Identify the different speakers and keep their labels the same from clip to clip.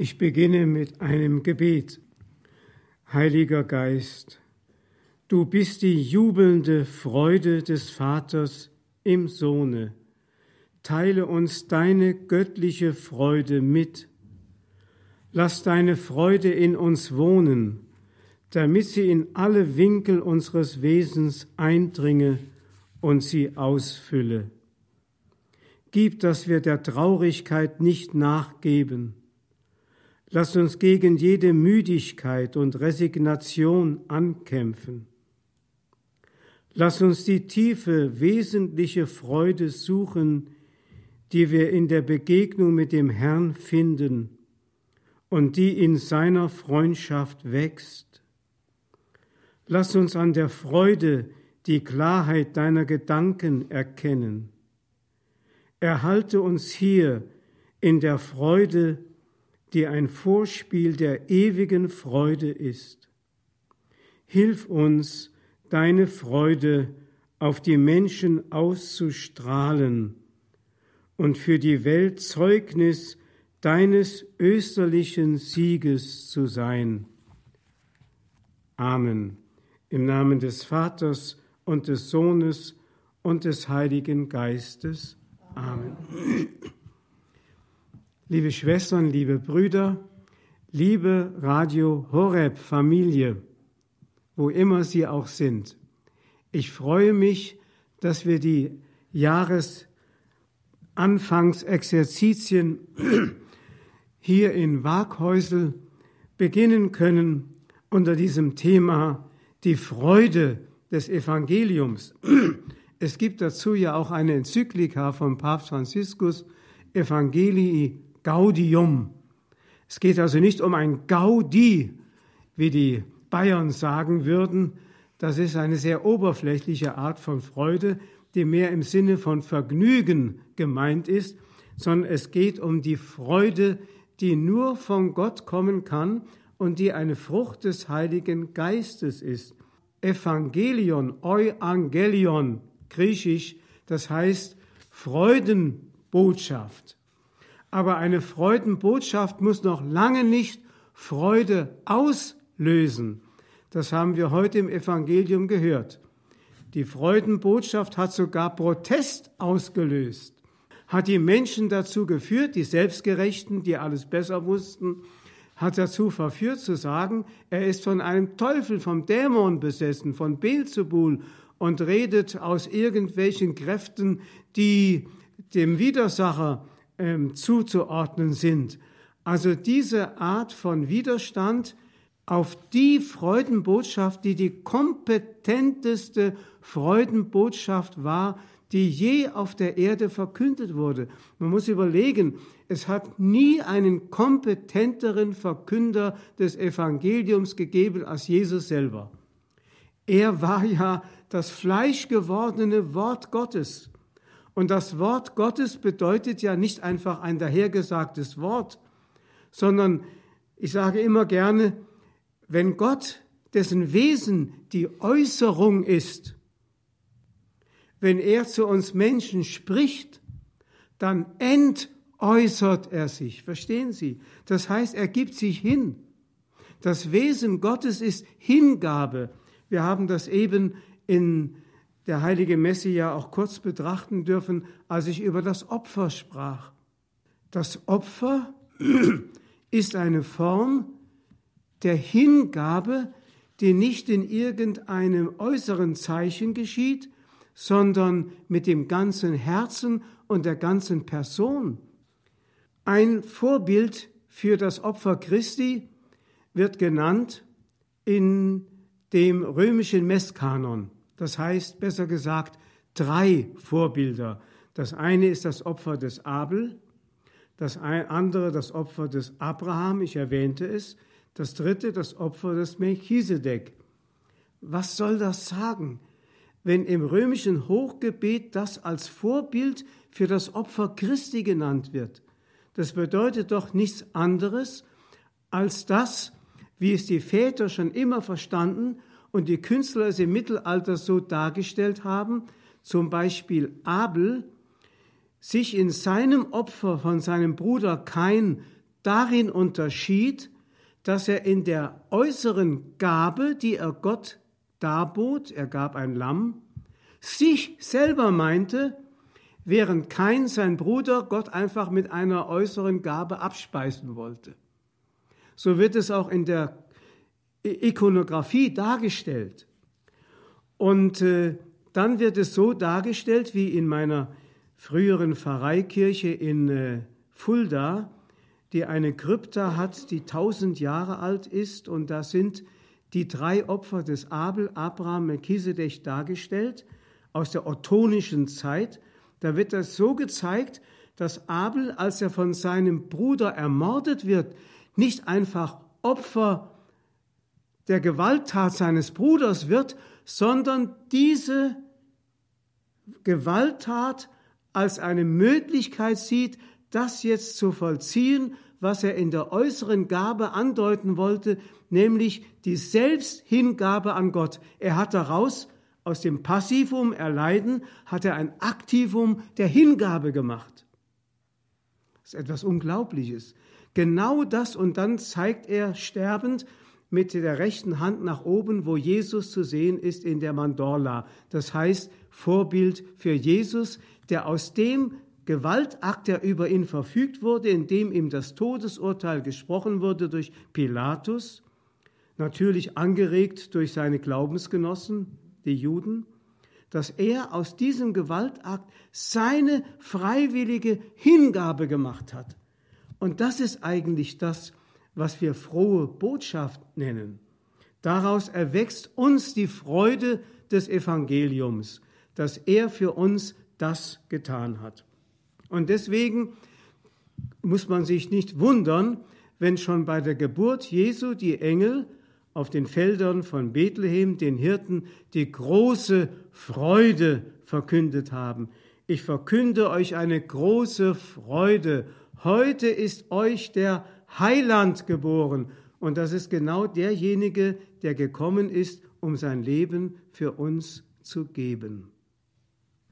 Speaker 1: Ich beginne mit einem Gebet. Heiliger Geist, du bist die jubelnde Freude des Vaters im Sohne. Teile uns deine göttliche Freude mit. Lass deine Freude in uns wohnen, damit sie in alle Winkel unseres Wesens eindringe und sie ausfülle. Gib, dass wir der Traurigkeit nicht nachgeben, Lass uns gegen jede Müdigkeit und Resignation ankämpfen. Lass uns die tiefe, wesentliche Freude suchen, die wir in der Begegnung mit dem Herrn finden und die in seiner Freundschaft wächst. Lass uns an der Freude die Klarheit deiner Gedanken erkennen. Erhalte uns hier in der Freude die ein Vorspiel der ewigen Freude ist. Hilf uns, deine Freude auf die Menschen auszustrahlen und für die Welt Zeugnis deines österlichen Sieges zu sein. Amen. Im Namen des Vaters und des Sohnes und des Heiligen Geistes. Amen. Liebe Schwestern, liebe Brüder, liebe Radio Horeb Familie, wo immer Sie auch sind. Ich freue mich, dass wir die Jahresanfangsexerzitien hier in Waghäusel beginnen können unter diesem Thema die Freude des Evangeliums. Es gibt dazu ja auch eine Enzyklika von Papst Franziskus, Evangelii Gaudium. Es geht also nicht um ein Gaudi, wie die Bayern sagen würden. Das ist eine sehr oberflächliche Art von Freude, die mehr im Sinne von Vergnügen gemeint ist, sondern es geht um die Freude, die nur von Gott kommen kann und die eine Frucht des Heiligen Geistes ist. Evangelion, Euangelion, griechisch, das heißt Freudenbotschaft. Aber eine Freudenbotschaft muss noch lange nicht Freude auslösen. Das haben wir heute im Evangelium gehört. Die Freudenbotschaft hat sogar Protest ausgelöst, hat die Menschen dazu geführt, die Selbstgerechten, die alles besser wussten, hat dazu verführt zu sagen, er ist von einem Teufel, vom Dämon besessen, von Beelzebul und redet aus irgendwelchen Kräften, die dem Widersacher ähm, zuzuordnen sind. Also diese Art von Widerstand auf die Freudenbotschaft, die die kompetenteste Freudenbotschaft war, die je auf der Erde verkündet wurde. Man muss überlegen, es hat nie einen kompetenteren Verkünder des Evangeliums gegeben als Jesus selber. Er war ja das fleischgewordene Wort Gottes. Und das Wort Gottes bedeutet ja nicht einfach ein dahergesagtes Wort, sondern ich sage immer gerne, wenn Gott, dessen Wesen die Äußerung ist, wenn er zu uns Menschen spricht, dann entäußert er sich. Verstehen Sie? Das heißt, er gibt sich hin. Das Wesen Gottes ist Hingabe. Wir haben das eben in der heilige Messe ja auch kurz betrachten dürfen, als ich über das Opfer sprach. Das Opfer ist eine Form der Hingabe, die nicht in irgendeinem äußeren Zeichen geschieht, sondern mit dem ganzen Herzen und der ganzen Person. Ein Vorbild für das Opfer Christi wird genannt in dem römischen Messkanon. Das heißt, besser gesagt, drei Vorbilder. Das eine ist das Opfer des Abel, das andere das Opfer des Abraham, ich erwähnte es, das dritte das Opfer des Melchisedek. Was soll das sagen, wenn im römischen Hochgebet das als Vorbild für das Opfer Christi genannt wird? Das bedeutet doch nichts anderes als das, wie es die Väter schon immer verstanden und die Künstler es im Mittelalter so dargestellt haben, zum Beispiel Abel, sich in seinem Opfer von seinem Bruder Kain darin unterschied, dass er in der äußeren Gabe, die er Gott darbot, er gab ein Lamm, sich selber meinte, während kein sein Bruder Gott einfach mit einer äußeren Gabe abspeisen wollte. So wird es auch in der Ikonografie dargestellt. Und äh, dann wird es so dargestellt, wie in meiner früheren Pfarreikirche in äh, Fulda, die eine Krypta hat, die tausend Jahre alt ist, und da sind die drei Opfer des Abel, Abraham, Melchisedech dargestellt aus der ottonischen Zeit. Da wird das so gezeigt, dass Abel, als er von seinem Bruder ermordet wird, nicht einfach Opfer der Gewalttat seines Bruders wird, sondern diese Gewalttat als eine Möglichkeit sieht, das jetzt zu vollziehen, was er in der äußeren Gabe andeuten wollte, nämlich die Selbsthingabe an Gott. Er hat daraus aus dem Passivum erleiden, hat er ein Aktivum der Hingabe gemacht. Das ist etwas Unglaubliches. Genau das und dann zeigt er sterbend, mit der rechten Hand nach oben, wo Jesus zu sehen ist in der Mandorla. Das heißt Vorbild für Jesus, der aus dem Gewaltakt, der über ihn verfügt wurde, in dem ihm das Todesurteil gesprochen wurde durch Pilatus, natürlich angeregt durch seine Glaubensgenossen, die Juden, dass er aus diesem Gewaltakt seine freiwillige Hingabe gemacht hat. Und das ist eigentlich das, was wir frohe Botschaft nennen. Daraus erwächst uns die Freude des Evangeliums, dass er für uns das getan hat. Und deswegen muss man sich nicht wundern, wenn schon bei der Geburt Jesu die Engel auf den Feldern von Bethlehem den Hirten die große Freude verkündet haben. Ich verkünde euch eine große Freude. Heute ist euch der Heiland geboren. Und das ist genau derjenige, der gekommen ist, um sein Leben für uns zu geben.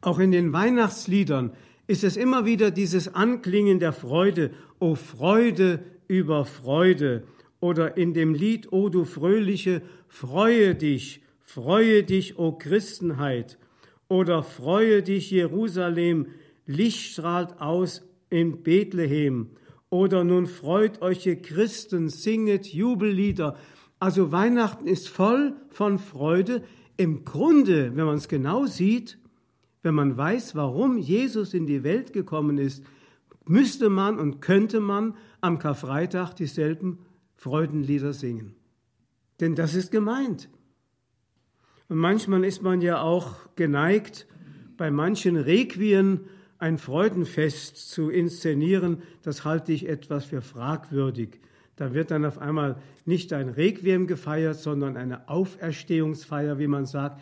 Speaker 1: Auch in den Weihnachtsliedern ist es immer wieder dieses Anklingen der Freude, o Freude über Freude. Oder in dem Lied, o du fröhliche, freue dich, freue dich, o Christenheit. Oder freue dich, Jerusalem, Licht strahlt aus in Bethlehem. Oder nun freut euch, ihr Christen, singet Jubellieder. Also Weihnachten ist voll von Freude. Im Grunde, wenn man es genau sieht, wenn man weiß, warum Jesus in die Welt gekommen ist, müsste man und könnte man am Karfreitag dieselben Freudenlieder singen. Denn das ist gemeint. Und manchmal ist man ja auch geneigt, bei manchen Requien ein Freudenfest zu inszenieren, das halte ich etwas für fragwürdig. Da wird dann auf einmal nicht ein Requiem gefeiert, sondern eine Auferstehungsfeier, wie man sagt.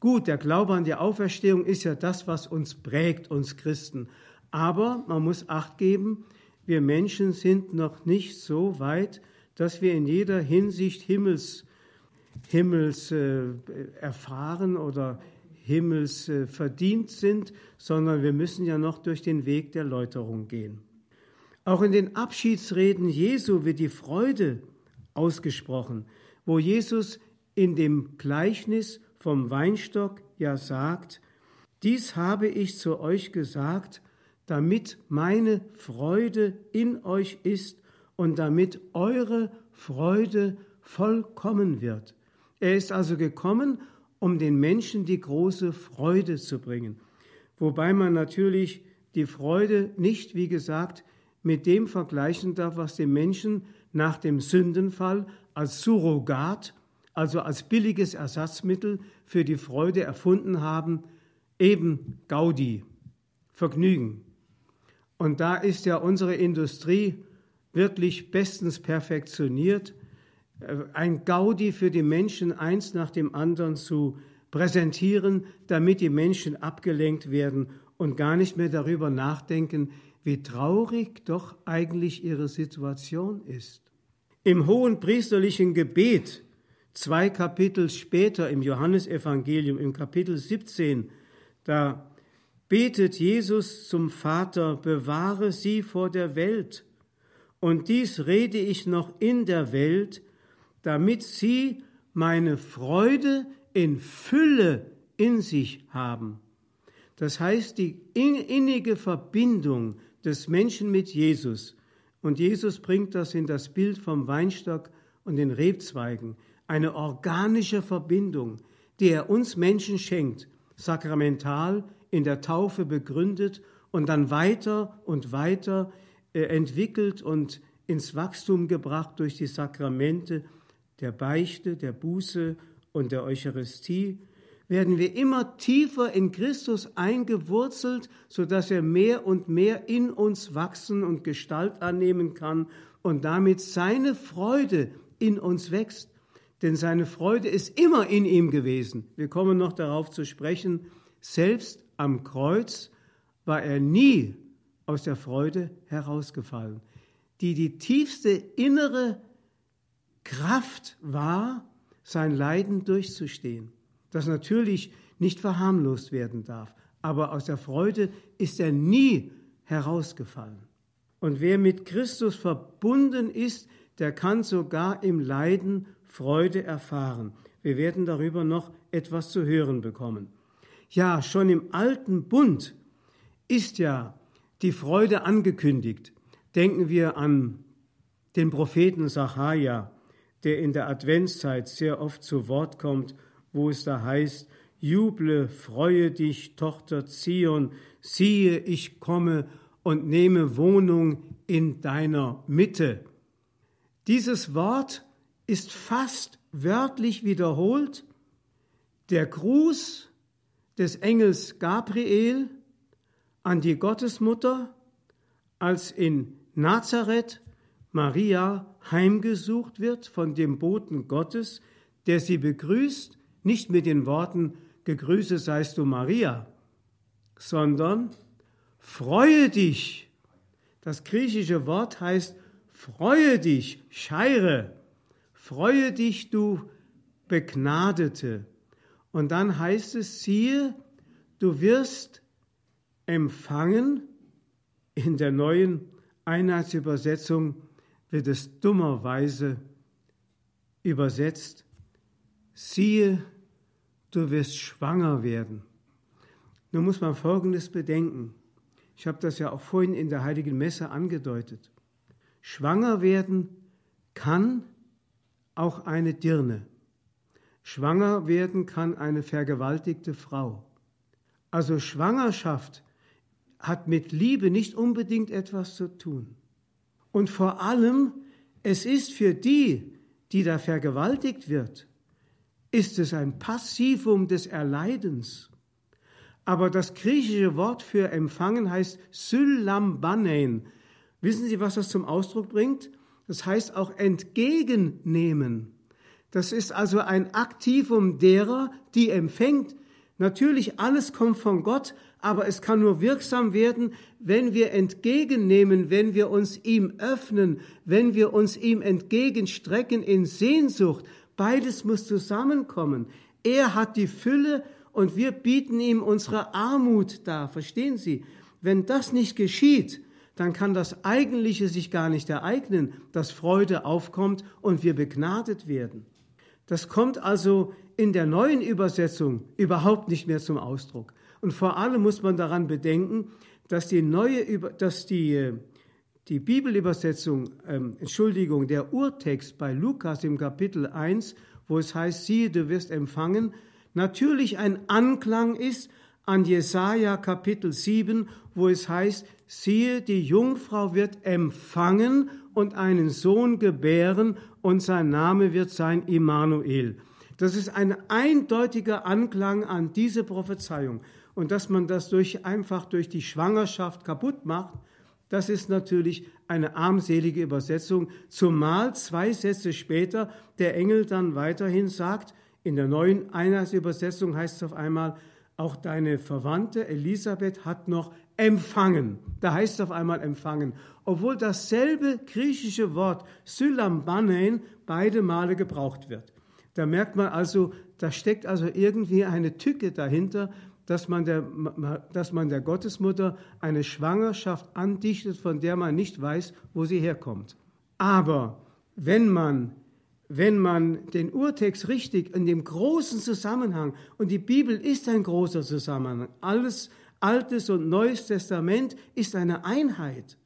Speaker 1: Gut, der Glaube an die Auferstehung ist ja das, was uns prägt, uns Christen. Aber man muss acht geben, wir Menschen sind noch nicht so weit, dass wir in jeder Hinsicht Himmels, Himmels äh, erfahren oder Himmels verdient sind, sondern wir müssen ja noch durch den Weg der Läuterung gehen. Auch in den Abschiedsreden Jesu wird die Freude ausgesprochen, wo Jesus in dem Gleichnis vom Weinstock ja sagt, dies habe ich zu euch gesagt, damit meine Freude in euch ist und damit eure Freude vollkommen wird. Er ist also gekommen, um den Menschen die große Freude zu bringen. Wobei man natürlich die Freude nicht, wie gesagt, mit dem vergleichen darf, was die Menschen nach dem Sündenfall als Surrogat, also als billiges Ersatzmittel für die Freude erfunden haben, eben Gaudi, Vergnügen. Und da ist ja unsere Industrie wirklich bestens perfektioniert ein Gaudi für die Menschen eins nach dem anderen zu präsentieren, damit die Menschen abgelenkt werden und gar nicht mehr darüber nachdenken, wie traurig doch eigentlich ihre Situation ist. Im hohen priesterlichen Gebet, zwei Kapitel später im Johannesevangelium, im Kapitel 17, da betet Jesus zum Vater, bewahre sie vor der Welt Und dies rede ich noch in der Welt, damit sie meine Freude in Fülle in sich haben. Das heißt, die innige Verbindung des Menschen mit Jesus. Und Jesus bringt das in das Bild vom Weinstock und den Rebzweigen. Eine organische Verbindung, die er uns Menschen schenkt, sakramental in der Taufe begründet und dann weiter und weiter äh, entwickelt und ins Wachstum gebracht durch die Sakramente der Beichte, der Buße und der Eucharistie, werden wir immer tiefer in Christus eingewurzelt, so dass er mehr und mehr in uns wachsen und Gestalt annehmen kann und damit seine Freude in uns wächst. Denn seine Freude ist immer in ihm gewesen. Wir kommen noch darauf zu sprechen, selbst am Kreuz war er nie aus der Freude herausgefallen, die die tiefste innere Kraft war, sein Leiden durchzustehen, das natürlich nicht verharmlost werden darf, aber aus der Freude ist er nie herausgefallen. Und wer mit Christus verbunden ist, der kann sogar im Leiden Freude erfahren. Wir werden darüber noch etwas zu hören bekommen. Ja, schon im alten Bund ist ja die Freude angekündigt. Denken wir an den Propheten Sacharja, der in der Adventszeit sehr oft zu Wort kommt, wo es da heißt, Juble, freue dich, Tochter Zion, siehe, ich komme und nehme Wohnung in deiner Mitte. Dieses Wort ist fast wörtlich wiederholt. Der Gruß des Engels Gabriel an die Gottesmutter, als in Nazareth Maria heimgesucht wird von dem Boten Gottes, der sie begrüßt, nicht mit den Worten Gegrüße seist du Maria, sondern Freue dich. Das griechische Wort heißt Freue dich, Scheire. Freue dich, du Begnadete. Und dann heißt es, siehe, du wirst empfangen. In der neuen Einheitsübersetzung wird es dummerweise übersetzt, siehe, du wirst schwanger werden. Nun muss man Folgendes bedenken. Ich habe das ja auch vorhin in der heiligen Messe angedeutet. Schwanger werden kann auch eine Dirne. Schwanger werden kann eine vergewaltigte Frau. Also Schwangerschaft hat mit Liebe nicht unbedingt etwas zu tun. Und vor allem, es ist für die, die da vergewaltigt wird, ist es ein Passivum des Erleidens. Aber das griechische Wort für empfangen heißt Sylambanein. Wissen Sie, was das zum Ausdruck bringt? Das heißt auch entgegennehmen. Das ist also ein Aktivum derer, die empfängt. Natürlich, alles kommt von Gott, aber es kann nur wirksam werden, wenn wir entgegennehmen, wenn wir uns ihm öffnen, wenn wir uns ihm entgegenstrecken in Sehnsucht. Beides muss zusammenkommen. Er hat die Fülle und wir bieten ihm unsere Armut dar. Verstehen Sie? Wenn das nicht geschieht, dann kann das Eigentliche sich gar nicht ereignen, dass Freude aufkommt und wir begnadet werden. Das kommt also in der neuen Übersetzung überhaupt nicht mehr zum Ausdruck. Und vor allem muss man daran bedenken, dass die neue, dass die, die Bibelübersetzung, ähm, Entschuldigung, der Urtext bei Lukas im Kapitel 1, wo es heißt, siehe, du wirst empfangen, natürlich ein Anklang ist an Jesaja Kapitel 7, wo es heißt, siehe, die Jungfrau wird empfangen und einen Sohn gebären und sein Name wird sein Immanuel. Das ist ein eindeutiger Anklang an diese Prophezeiung und dass man das durch, einfach durch die Schwangerschaft kaputt macht, das ist natürlich eine armselige Übersetzung, zumal zwei Sätze später der Engel dann weiterhin sagt, in der neuen Einheitsübersetzung heißt es auf einmal, auch deine Verwandte Elisabeth hat noch empfangen. Da heißt es auf einmal empfangen, obwohl dasselbe griechische Wort Sylambanein beide Male gebraucht wird. Da merkt man also, da steckt also irgendwie eine Tücke dahinter, dass man, der, dass man der Gottesmutter eine Schwangerschaft andichtet, von der man nicht weiß, wo sie herkommt. Aber wenn man, wenn man den Urtext richtig in dem großen Zusammenhang, und die Bibel ist ein großer Zusammenhang, alles Altes und Neues Testament ist eine Einheit.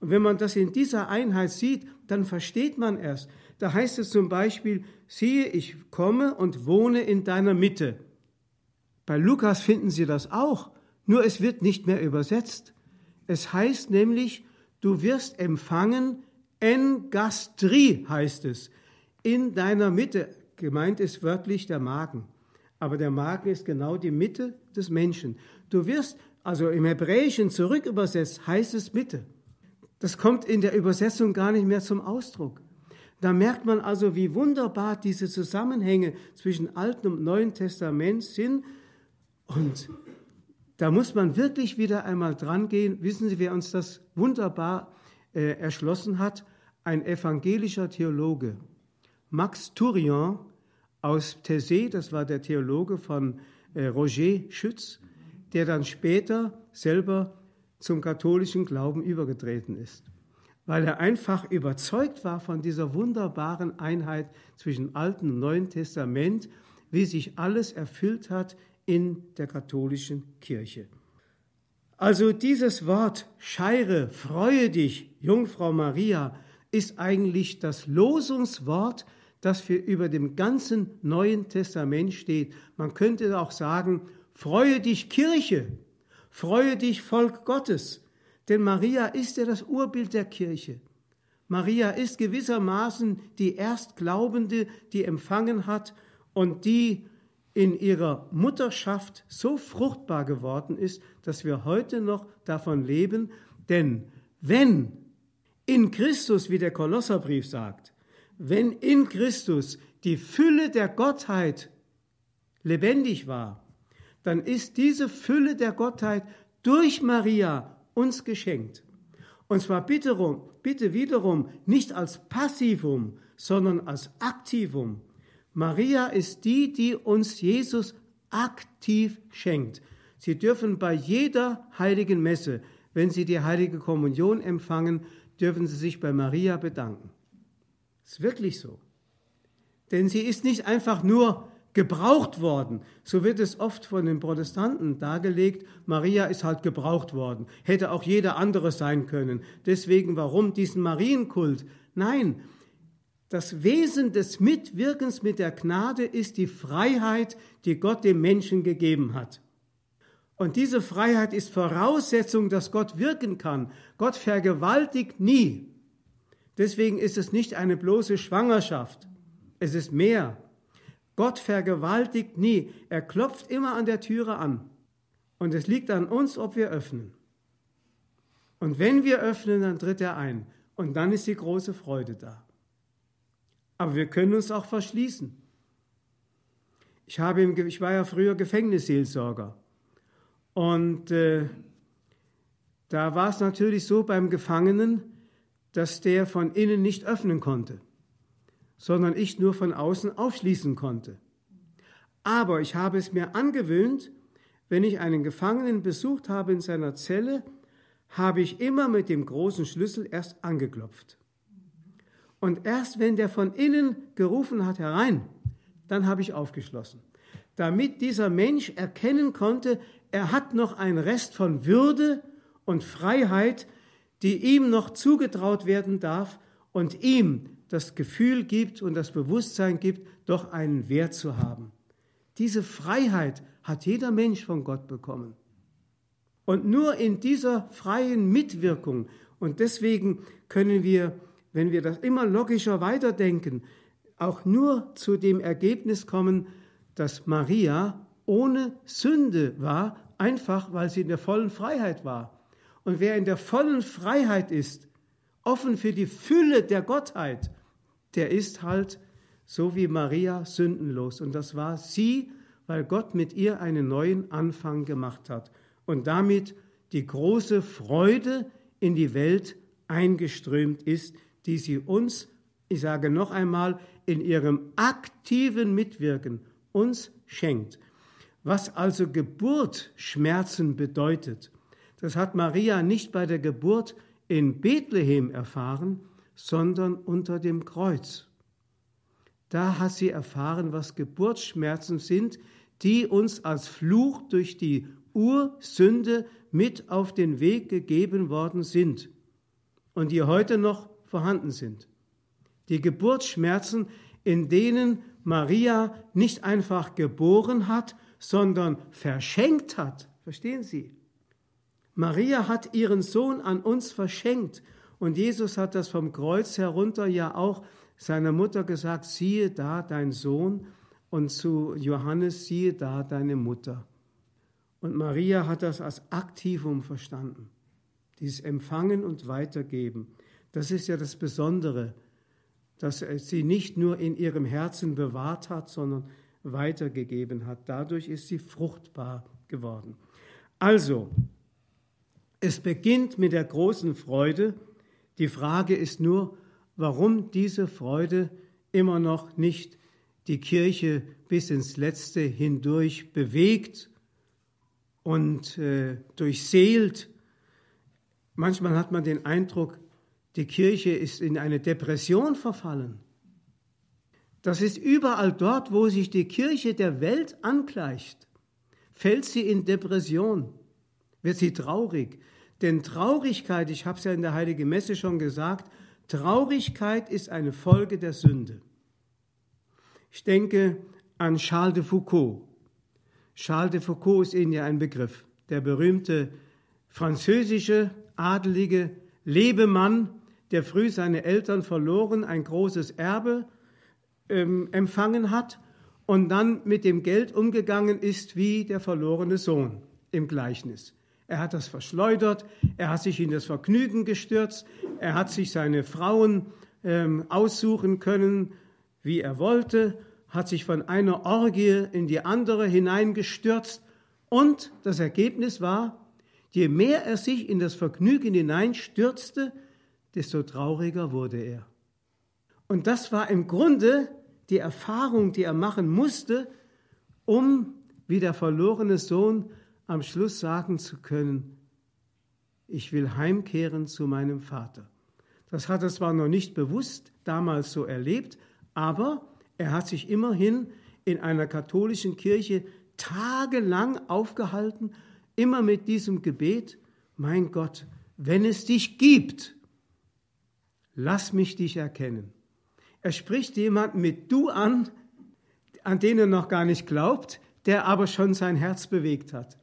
Speaker 1: Und wenn man das in dieser Einheit sieht, dann versteht man erst. Da heißt es zum Beispiel, siehe, ich komme und wohne in deiner Mitte. Bei Lukas finden Sie das auch, nur es wird nicht mehr übersetzt. Es heißt nämlich, du wirst empfangen, en gastri heißt es, in deiner Mitte. Gemeint ist wörtlich der Magen. Aber der Magen ist genau die Mitte des Menschen. Du wirst, also im Hebräischen zurückübersetzt, heißt es Mitte. Das kommt in der Übersetzung gar nicht mehr zum Ausdruck. Da merkt man also, wie wunderbar diese Zusammenhänge zwischen Alten und Neuen Testament sind. Und da muss man wirklich wieder einmal dran gehen. Wissen Sie, wer uns das wunderbar äh, erschlossen hat? Ein evangelischer Theologe, Max Tourian aus Thésée, das war der Theologe von äh, Roger Schütz, der dann später selber zum katholischen Glauben übergetreten ist, weil er einfach überzeugt war von dieser wunderbaren Einheit zwischen Alten und Neuen Testament, wie sich alles erfüllt hat in der katholischen Kirche. Also dieses Wort Scheire, freue dich, Jungfrau Maria, ist eigentlich das Losungswort, das für über dem ganzen Neuen Testament steht. Man könnte auch sagen, freue dich Kirche, Freue dich, Volk Gottes, denn Maria ist ja das Urbild der Kirche. Maria ist gewissermaßen die Erstglaubende, die empfangen hat und die in ihrer Mutterschaft so fruchtbar geworden ist, dass wir heute noch davon leben. Denn wenn in Christus, wie der Kolosserbrief sagt, wenn in Christus die Fülle der Gottheit lebendig war, dann ist diese Fülle der Gottheit durch Maria uns geschenkt. Und zwar bitte, bitte wiederum nicht als Passivum, sondern als Aktivum. Maria ist die, die uns Jesus aktiv schenkt. Sie dürfen bei jeder heiligen Messe, wenn Sie die heilige Kommunion empfangen, dürfen Sie sich bei Maria bedanken. Ist wirklich so. Denn sie ist nicht einfach nur gebraucht worden. So wird es oft von den Protestanten dargelegt, Maria ist halt gebraucht worden. Hätte auch jeder andere sein können. Deswegen warum diesen Marienkult? Nein, das Wesen des Mitwirkens mit der Gnade ist die Freiheit, die Gott dem Menschen gegeben hat. Und diese Freiheit ist Voraussetzung, dass Gott wirken kann. Gott vergewaltigt nie. Deswegen ist es nicht eine bloße Schwangerschaft. Es ist mehr. Gott vergewaltigt nie. Er klopft immer an der Türe an. Und es liegt an uns, ob wir öffnen. Und wenn wir öffnen, dann tritt er ein. Und dann ist die große Freude da. Aber wir können uns auch verschließen. Ich, habe im, ich war ja früher Gefängnisseelsorger. Und äh, da war es natürlich so beim Gefangenen, dass der von innen nicht öffnen konnte sondern ich nur von außen aufschließen konnte. Aber ich habe es mir angewöhnt, wenn ich einen Gefangenen besucht habe in seiner Zelle, habe ich immer mit dem großen Schlüssel erst angeklopft. Und erst wenn der von innen gerufen hat herein, dann habe ich aufgeschlossen, damit dieser Mensch erkennen konnte, er hat noch einen Rest von Würde und Freiheit, die ihm noch zugetraut werden darf und ihm das Gefühl gibt und das Bewusstsein gibt, doch einen Wert zu haben. Diese Freiheit hat jeder Mensch von Gott bekommen. Und nur in dieser freien Mitwirkung, und deswegen können wir, wenn wir das immer logischer weiterdenken, auch nur zu dem Ergebnis kommen, dass Maria ohne Sünde war, einfach weil sie in der vollen Freiheit war. Und wer in der vollen Freiheit ist, offen für die Fülle der Gottheit, der ist halt so wie Maria sündenlos. Und das war sie, weil Gott mit ihr einen neuen Anfang gemacht hat und damit die große Freude in die Welt eingeströmt ist, die sie uns, ich sage noch einmal, in ihrem aktiven Mitwirken uns schenkt. Was also Geburt Schmerzen bedeutet, das hat Maria nicht bei der Geburt in Bethlehem erfahren, sondern unter dem Kreuz. Da hat sie erfahren, was Geburtsschmerzen sind, die uns als Fluch durch die Ursünde mit auf den Weg gegeben worden sind und die heute noch vorhanden sind. Die Geburtsschmerzen, in denen Maria nicht einfach geboren hat, sondern verschenkt hat. Verstehen Sie? Maria hat ihren Sohn an uns verschenkt und Jesus hat das vom Kreuz herunter ja auch seiner Mutter gesagt, siehe da dein Sohn und zu Johannes, siehe da deine Mutter. Und Maria hat das als Aktivum verstanden, dieses Empfangen und Weitergeben. Das ist ja das Besondere, dass sie nicht nur in ihrem Herzen bewahrt hat, sondern weitergegeben hat. Dadurch ist sie fruchtbar geworden. Also, es beginnt mit der großen Freude. Die Frage ist nur, warum diese Freude immer noch nicht die Kirche bis ins Letzte hindurch bewegt und äh, durchseelt. Manchmal hat man den Eindruck, die Kirche ist in eine Depression verfallen. Das ist überall dort, wo sich die Kirche der Welt angleicht, fällt sie in Depression, wird sie traurig. Denn Traurigkeit, ich habe es ja in der Heiligen Messe schon gesagt, Traurigkeit ist eine Folge der Sünde. Ich denke an Charles de Foucault. Charles de Foucault ist Ihnen ja ein Begriff. Der berühmte französische adelige Lebemann, der früh seine Eltern verloren, ein großes Erbe ähm, empfangen hat und dann mit dem Geld umgegangen ist wie der verlorene Sohn im Gleichnis. Er hat das verschleudert, er hat sich in das Vergnügen gestürzt, er hat sich seine Frauen ähm, aussuchen können, wie er wollte, hat sich von einer Orgie in die andere hineingestürzt und das Ergebnis war, je mehr er sich in das Vergnügen hineinstürzte, desto trauriger wurde er. Und das war im Grunde die Erfahrung, die er machen musste, um wie der verlorene Sohn am Schluss sagen zu können, ich will heimkehren zu meinem Vater. Das hat er zwar noch nicht bewusst damals so erlebt, aber er hat sich immerhin in einer katholischen Kirche tagelang aufgehalten, immer mit diesem Gebet, mein Gott, wenn es dich gibt, lass mich dich erkennen. Er spricht jemanden mit du an, an den er noch gar nicht glaubt, der aber schon sein Herz bewegt hat.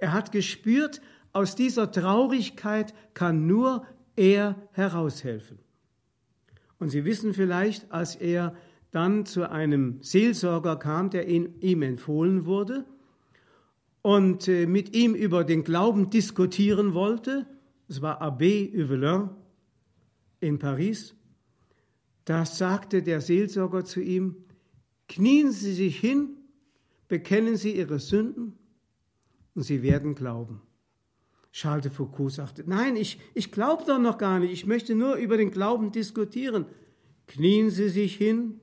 Speaker 1: Er hat gespürt, aus dieser Traurigkeit kann nur er heraushelfen. Und Sie wissen vielleicht, als er dann zu einem Seelsorger kam, der ihm empfohlen wurde und äh, mit ihm über den Glauben diskutieren wollte, es war Abbé Uvelin in Paris, da sagte der Seelsorger zu ihm, knien Sie sich hin, bekennen Sie Ihre Sünden und sie werden glauben. Charles de Foucault sagte, nein, ich, ich glaube doch noch gar nicht, ich möchte nur über den Glauben diskutieren. Knien Sie sich hin,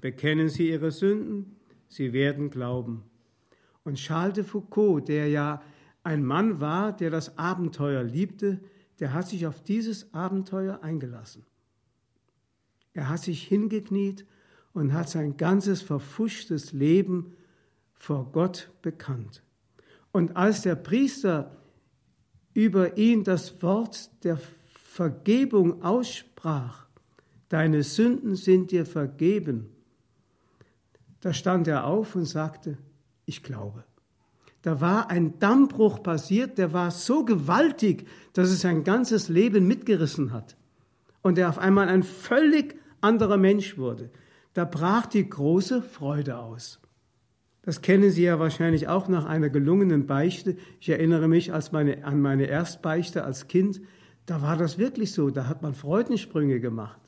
Speaker 1: bekennen Sie Ihre Sünden, Sie werden glauben. Und Charles de Foucault, der ja ein Mann war, der das Abenteuer liebte, der hat sich auf dieses Abenteuer eingelassen. Er hat sich hingekniet und hat sein ganzes verfuschtes Leben vor Gott bekannt. Und als der Priester über ihn das Wort der Vergebung aussprach, deine Sünden sind dir vergeben, da stand er auf und sagte, ich glaube. Da war ein Dammbruch passiert, der war so gewaltig, dass es sein ganzes Leben mitgerissen hat. Und er auf einmal ein völlig anderer Mensch wurde. Da brach die große Freude aus. Das kennen Sie ja wahrscheinlich auch nach einer gelungenen Beichte. Ich erinnere mich meine, an meine Erstbeichte als Kind. Da war das wirklich so. Da hat man Freudensprünge gemacht.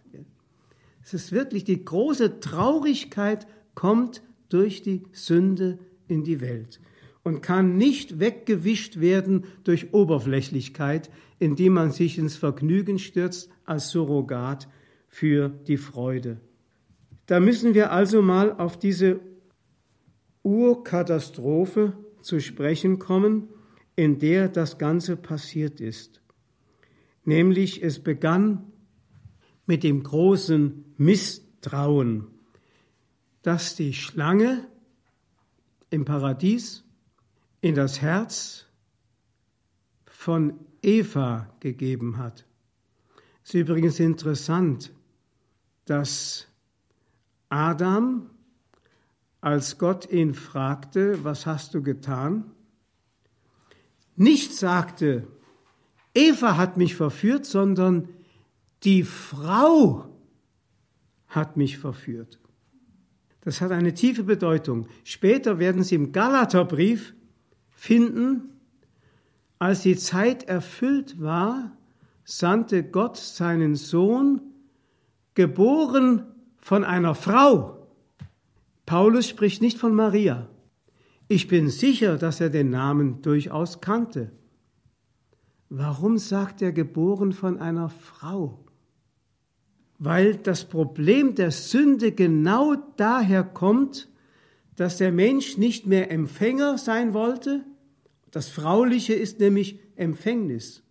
Speaker 1: Es ist wirklich die große Traurigkeit kommt durch die Sünde in die Welt und kann nicht weggewischt werden durch Oberflächlichkeit, indem man sich ins Vergnügen stürzt als Surrogat für die Freude. Da müssen wir also mal auf diese Urkatastrophe zu sprechen kommen, in der das Ganze passiert ist. Nämlich es begann mit dem großen Misstrauen, dass die Schlange im Paradies in das Herz von Eva gegeben hat. Es ist übrigens interessant, dass Adam, als Gott ihn fragte, was hast du getan, nicht sagte, Eva hat mich verführt, sondern die Frau hat mich verführt. Das hat eine tiefe Bedeutung. Später werden Sie im Galaterbrief finden, als die Zeit erfüllt war, sandte Gott seinen Sohn, geboren von einer Frau. Paulus spricht nicht von Maria. Ich bin sicher, dass er den Namen durchaus kannte. Warum sagt er geboren von einer Frau? Weil das Problem der Sünde genau daher kommt, dass der Mensch nicht mehr Empfänger sein wollte, das Frauliche ist nämlich Empfängnis,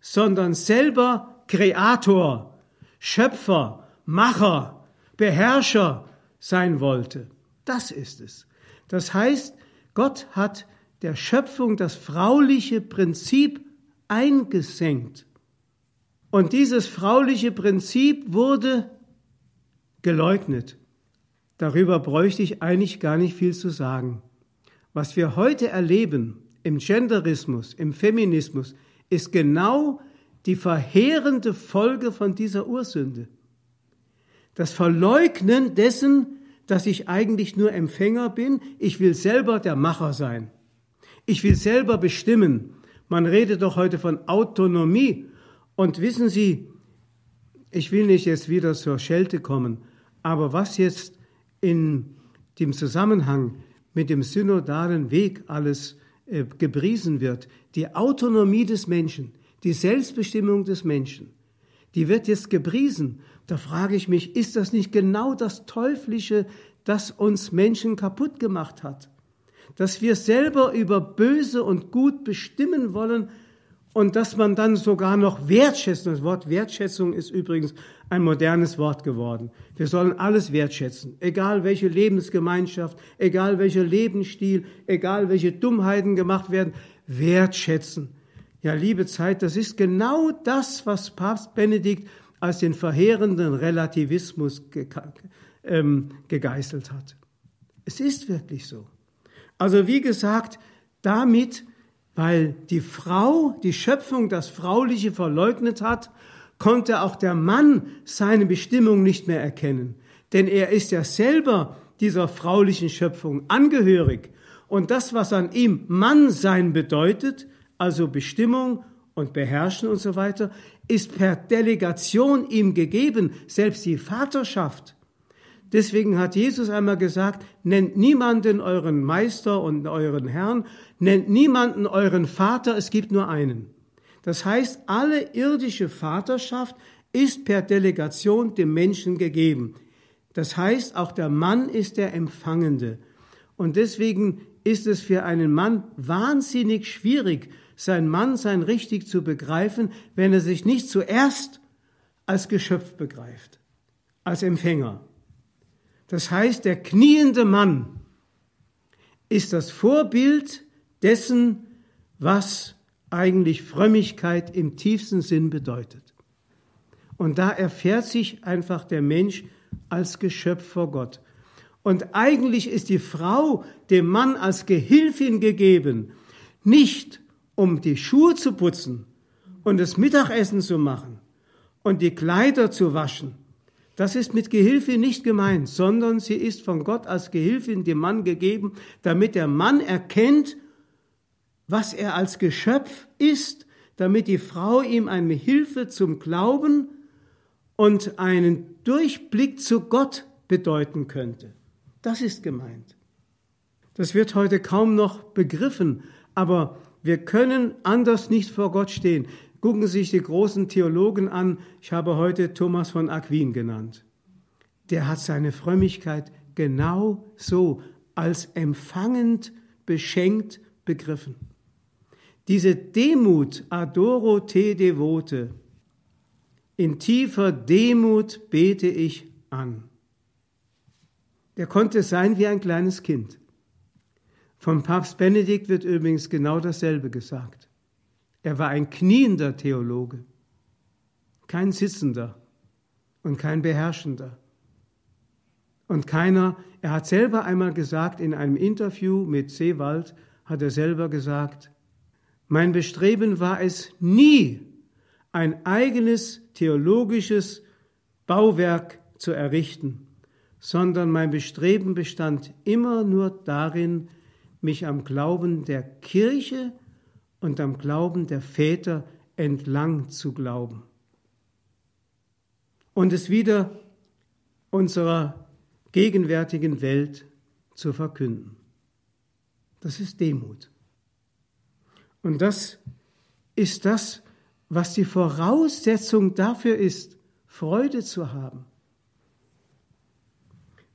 Speaker 1: sondern selber Kreator, Schöpfer, Macher, Beherrscher sein wollte. Das ist es. Das heißt, Gott hat der Schöpfung das frauliche Prinzip eingesenkt. Und dieses frauliche Prinzip wurde geleugnet. Darüber bräuchte ich eigentlich gar nicht viel zu sagen. Was wir heute erleben im Genderismus, im Feminismus, ist genau die verheerende Folge von dieser Ursünde. Das Verleugnen dessen, dass ich eigentlich nur Empfänger bin, ich will selber der Macher sein. Ich will selber bestimmen. Man redet doch heute von Autonomie. Und wissen Sie, ich will nicht jetzt wieder zur Schelte kommen, aber was jetzt in dem Zusammenhang mit dem synodalen Weg alles äh, gepriesen wird, die Autonomie des Menschen, die Selbstbestimmung des Menschen, die wird jetzt gepriesen. Da frage ich mich, ist das nicht genau das Teuflische, das uns Menschen kaputt gemacht hat? Dass wir selber über Böse und Gut bestimmen wollen und dass man dann sogar noch wertschätzen, das Wort Wertschätzung ist übrigens ein modernes Wort geworden. Wir sollen alles wertschätzen, egal welche Lebensgemeinschaft, egal welcher Lebensstil, egal welche Dummheiten gemacht werden, wertschätzen. Ja, liebe Zeit, das ist genau das, was Papst Benedikt als den verheerenden Relativismus ge ähm, gegeißelt hat. Es ist wirklich so. Also wie gesagt, damit, weil die Frau, die Schöpfung, das Frauliche verleugnet hat, konnte auch der Mann seine Bestimmung nicht mehr erkennen. Denn er ist ja selber dieser fraulichen Schöpfung angehörig. Und das, was an ihm Mannsein bedeutet, also Bestimmung und Beherrschen und so weiter, ist per Delegation ihm gegeben, selbst die Vaterschaft. Deswegen hat Jesus einmal gesagt, nennt niemanden euren Meister und euren Herrn, nennt niemanden euren Vater, es gibt nur einen. Das heißt, alle irdische Vaterschaft ist per Delegation dem Menschen gegeben. Das heißt, auch der Mann ist der Empfangende. Und deswegen ist es für einen Mann wahnsinnig schwierig, sein Mannsein richtig zu begreifen, wenn er sich nicht zuerst als Geschöpf begreift, als Empfänger. Das heißt, der kniende Mann ist das Vorbild dessen, was eigentlich Frömmigkeit im tiefsten Sinn bedeutet. Und da erfährt sich einfach der Mensch als Geschöpf vor Gott. Und eigentlich ist die Frau dem Mann als Gehilfin gegeben, nicht um die Schuhe zu putzen und das Mittagessen zu machen und die Kleider zu waschen. Das ist mit Gehilfe nicht gemeint, sondern sie ist von Gott als Gehilfin dem Mann gegeben, damit der Mann erkennt, was er als Geschöpf ist, damit die Frau ihm eine Hilfe zum Glauben und einen Durchblick zu Gott bedeuten könnte. Das ist gemeint. Das wird heute kaum noch begriffen, aber wir können anders nicht vor Gott stehen. Gucken Sie sich die großen Theologen an. Ich habe heute Thomas von Aquin genannt. Der hat seine Frömmigkeit genau so als empfangend, beschenkt begriffen. Diese Demut, adoro te devote, in tiefer Demut bete ich an. Der konnte sein wie ein kleines Kind. Vom Papst Benedikt wird übrigens genau dasselbe gesagt. Er war ein kniender Theologe, kein Sitzender und kein Beherrschender. Und keiner, er hat selber einmal gesagt, in einem Interview mit Seewald, hat er selber gesagt, mein Bestreben war es nie, ein eigenes theologisches Bauwerk zu errichten, sondern mein Bestreben bestand immer nur darin, mich am Glauben der Kirche und am Glauben der Väter entlang zu glauben und es wieder unserer gegenwärtigen Welt zu verkünden. Das ist Demut. Und das ist das, was die Voraussetzung dafür ist, Freude zu haben.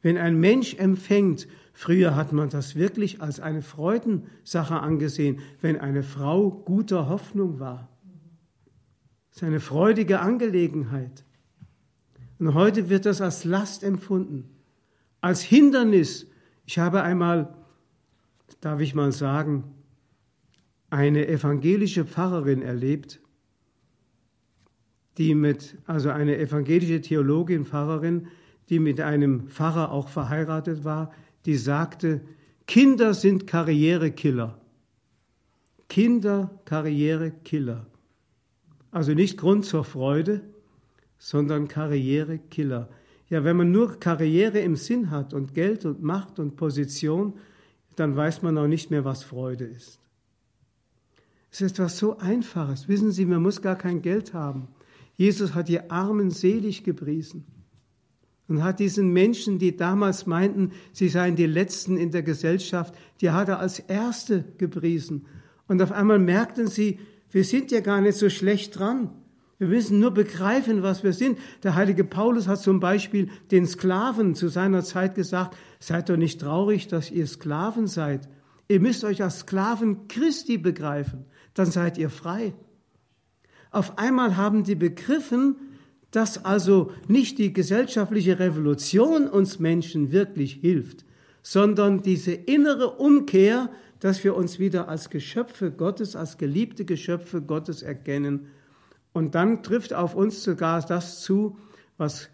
Speaker 1: Wenn ein Mensch empfängt, früher hat man das wirklich als eine Freudensache angesehen, wenn eine Frau guter Hoffnung war. Das ist eine freudige Angelegenheit. Und heute wird das als Last empfunden, als Hindernis. Ich habe einmal, darf ich mal sagen, eine evangelische Pfarrerin erlebt, die mit, also eine evangelische Theologin, Pfarrerin, die mit einem Pfarrer auch verheiratet war, die sagte, Kinder sind Karrierekiller. Kinder Karrierekiller. Also nicht Grund zur Freude, sondern Karrierekiller. Ja, wenn man nur Karriere im Sinn hat und Geld und Macht und Position, dann weiß man auch nicht mehr, was Freude ist. Es ist etwas so Einfaches. Wissen Sie, man muss gar kein Geld haben. Jesus hat die Armen selig gepriesen und hat diesen Menschen, die damals meinten, sie seien die Letzten in der Gesellschaft, die hat er als Erste gepriesen. Und auf einmal merkten sie, wir sind ja gar nicht so schlecht dran. Wir müssen nur begreifen, was wir sind. Der heilige Paulus hat zum Beispiel den Sklaven zu seiner Zeit gesagt, seid doch nicht traurig, dass ihr Sklaven seid. Ihr müsst euch als Sklaven Christi begreifen, dann seid ihr frei. Auf einmal haben die begriffen, dass also nicht die gesellschaftliche Revolution uns Menschen wirklich hilft, sondern diese innere Umkehr, dass wir uns wieder als Geschöpfe Gottes, als geliebte Geschöpfe Gottes erkennen. Und dann trifft auf uns sogar das zu, was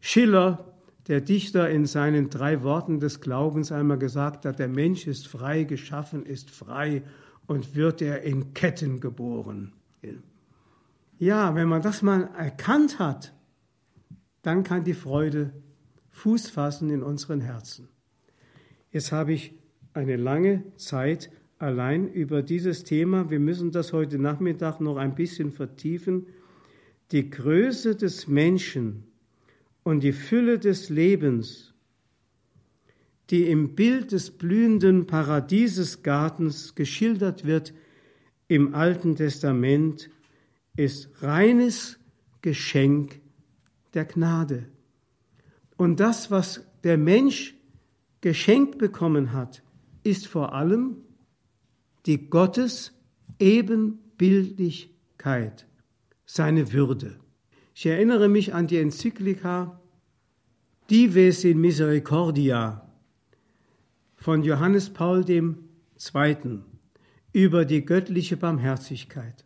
Speaker 1: Schiller, der Dichter, in seinen drei Worten des Glaubens einmal gesagt hat, der Mensch ist frei, geschaffen ist frei und wird er in Ketten geboren. Ja, wenn man das mal erkannt hat, dann kann die Freude Fuß fassen in unseren Herzen. Jetzt habe ich eine lange Zeit allein über dieses Thema, wir müssen das heute Nachmittag noch ein bisschen vertiefen, die Größe des Menschen und die Fülle des Lebens, die im Bild des blühenden Paradiesesgartens geschildert wird im Alten Testament, ist reines Geschenk der Gnade. Und das, was der Mensch geschenkt bekommen hat, ist vor allem die Gottes Ebenbildlichkeit, seine Würde. Ich erinnere mich an die Enzyklika Dives in Misericordia von Johannes Paul II. über die göttliche Barmherzigkeit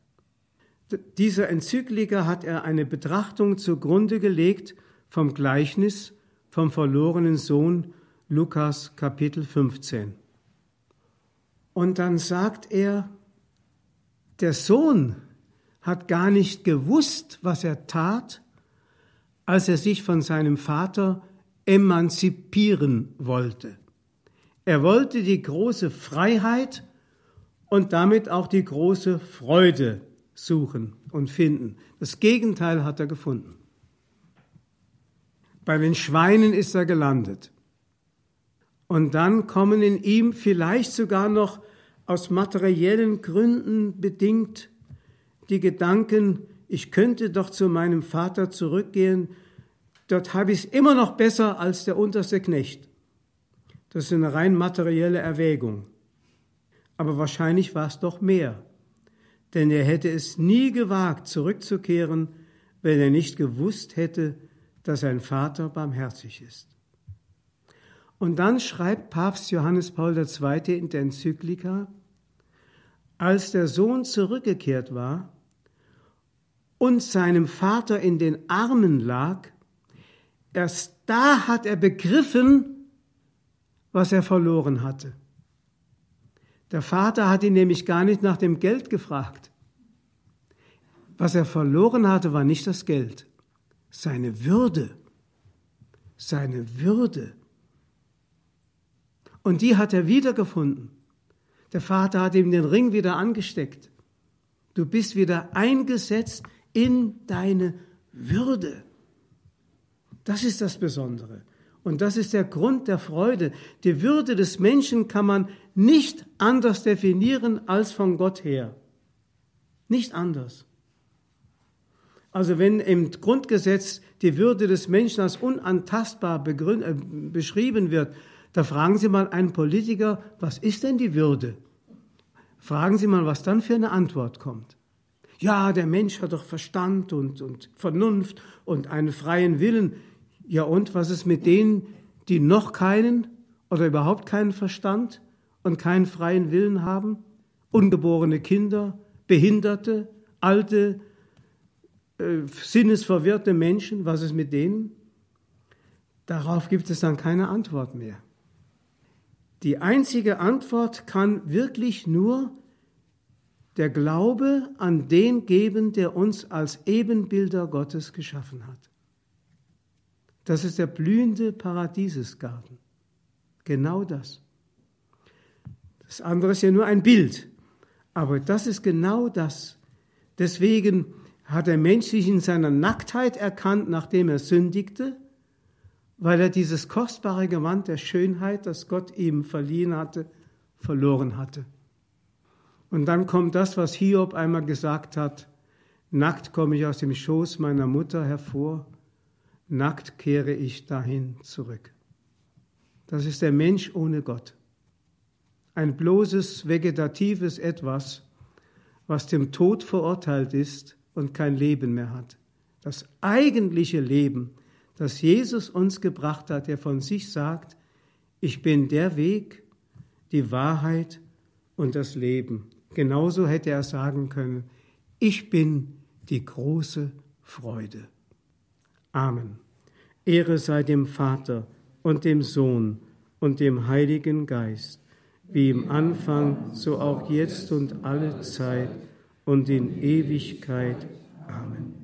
Speaker 1: dieser Enzyklika hat er eine Betrachtung zugrunde gelegt vom Gleichnis vom verlorenen Sohn Lukas Kapitel 15. Und dann sagt er, der Sohn hat gar nicht gewusst, was er tat, als er sich von seinem Vater emanzipieren wollte. Er wollte die große Freiheit und damit auch die große Freude suchen und finden. Das Gegenteil hat er gefunden. Bei den Schweinen ist er gelandet. Und dann kommen in ihm vielleicht sogar noch aus materiellen Gründen bedingt die Gedanken, ich könnte doch zu meinem Vater zurückgehen, dort habe ich es immer noch besser als der unterste Knecht. Das ist eine rein materielle Erwägung. Aber wahrscheinlich war es doch mehr. Denn er hätte es nie gewagt, zurückzukehren, wenn er nicht gewusst hätte, dass sein Vater barmherzig ist. Und dann schreibt Papst Johannes Paul II. in der Enzyklika, als der Sohn zurückgekehrt war und seinem Vater in den Armen lag, erst da hat er begriffen, was er verloren hatte. Der Vater hat ihn nämlich gar nicht nach dem Geld gefragt. Was er verloren hatte, war nicht das Geld, seine Würde. Seine Würde. Und die hat er wiedergefunden. Der Vater hat ihm den Ring wieder angesteckt. Du bist wieder eingesetzt in deine Würde. Das ist das Besondere. Und das ist der Grund der Freude. Die Würde des Menschen kann man nicht anders definieren als von Gott her. Nicht anders. Also wenn im Grundgesetz die Würde des Menschen als unantastbar äh, beschrieben wird, da fragen Sie mal einen Politiker, was ist denn die Würde? Fragen Sie mal, was dann für eine Antwort kommt. Ja, der Mensch hat doch Verstand und, und Vernunft und einen freien Willen. Ja, und was ist mit denen, die noch keinen oder überhaupt keinen Verstand und keinen freien Willen haben? Ungeborene Kinder, Behinderte, alte, äh, sinnesverwirrte Menschen, was ist mit denen? Darauf gibt es dann keine Antwort mehr. Die einzige Antwort kann wirklich nur der Glaube an den geben, der uns als Ebenbilder Gottes geschaffen hat. Das ist der blühende Paradiesesgarten. Genau das. Das andere ist ja nur ein Bild. Aber das ist genau das. Deswegen hat der Mensch sich in seiner Nacktheit erkannt, nachdem er sündigte weil er dieses kostbare Gewand der Schönheit, das Gott ihm verliehen hatte, verloren hatte. Und dann kommt das, was Hiob einmal gesagt hat, nackt komme ich aus dem Schoß meiner Mutter hervor, nackt kehre ich dahin zurück. Das ist der Mensch ohne Gott. Ein bloßes vegetatives Etwas, was dem Tod verurteilt ist und kein Leben mehr hat. Das eigentliche Leben das Jesus uns gebracht hat, der von sich sagt, ich bin der Weg, die Wahrheit und das Leben. Genauso hätte er sagen können, ich bin die große Freude. Amen. Ehre sei dem Vater und dem Sohn und dem Heiligen Geist, wie im Anfang, so auch jetzt und alle Zeit und in Ewigkeit. Amen.